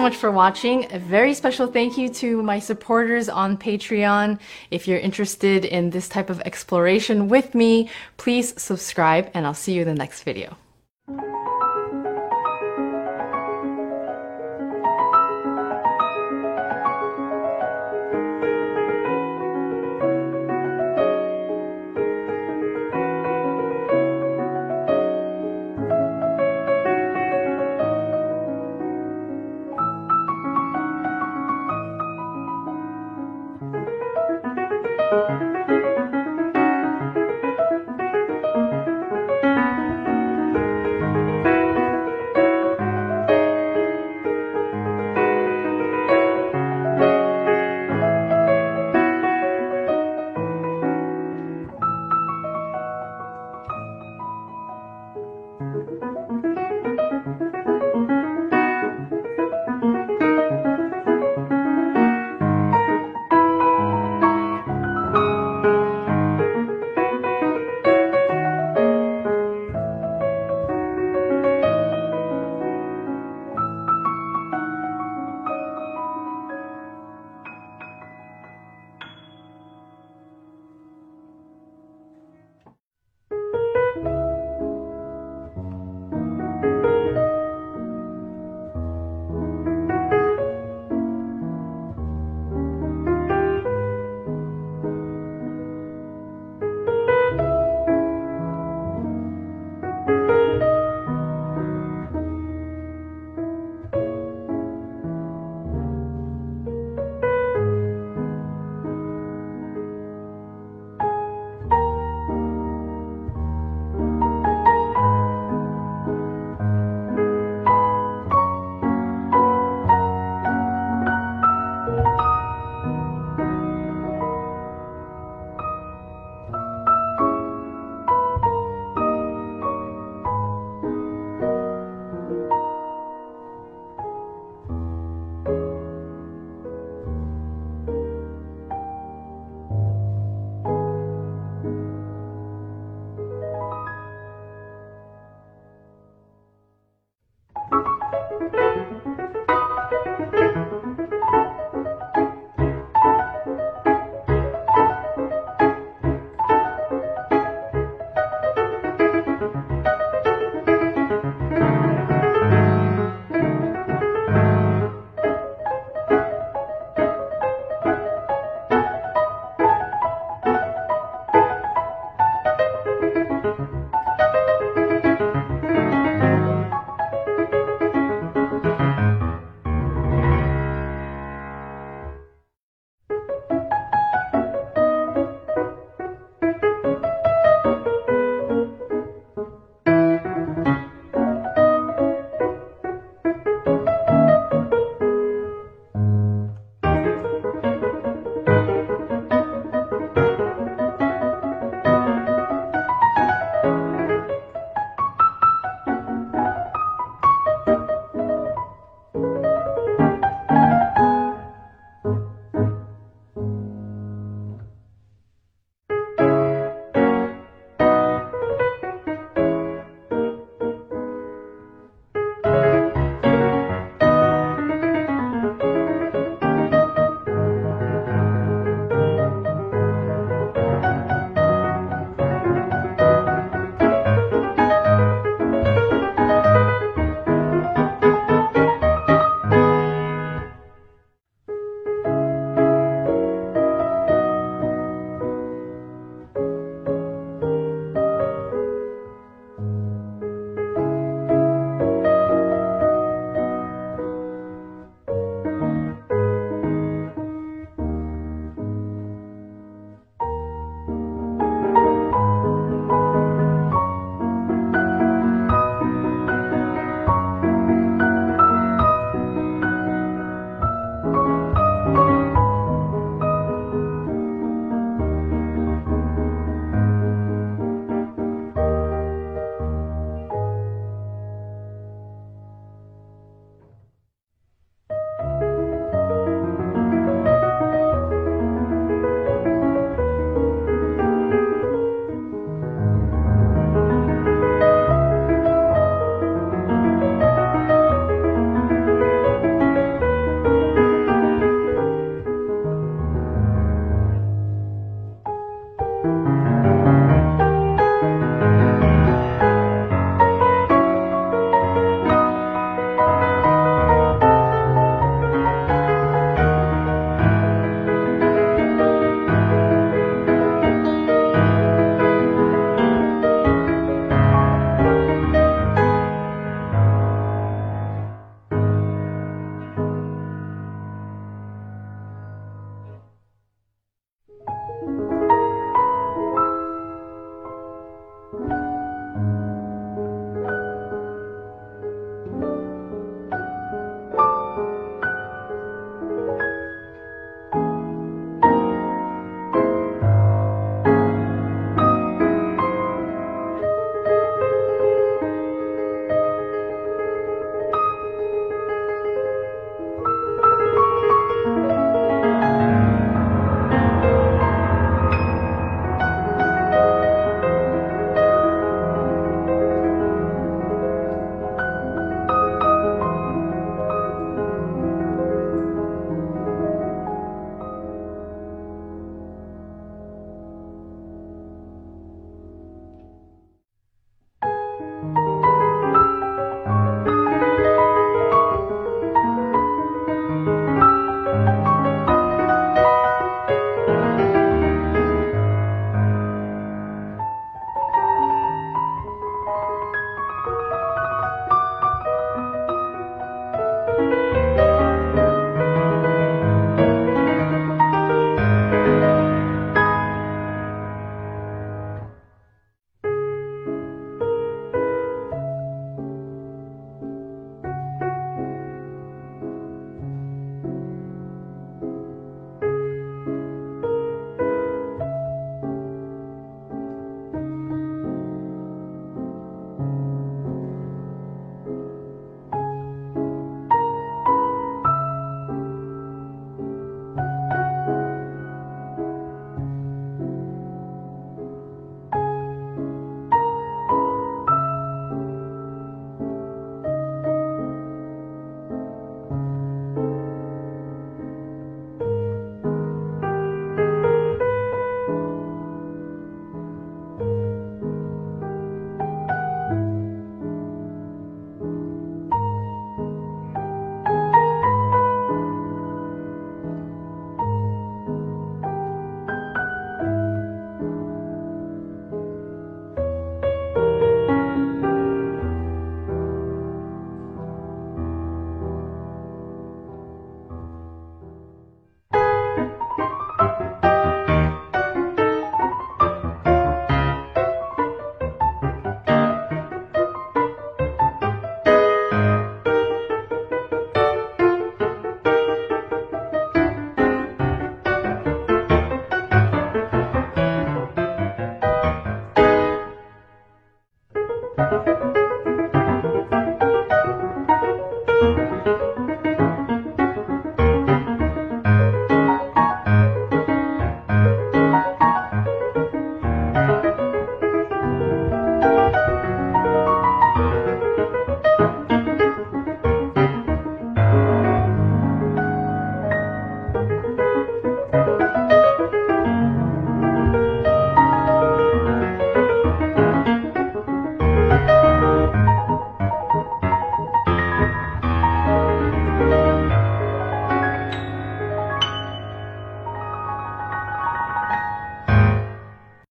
So much for watching. A very special thank you to my supporters on Patreon. If you're interested in this type of exploration with me, please subscribe and I'll see you in the next video.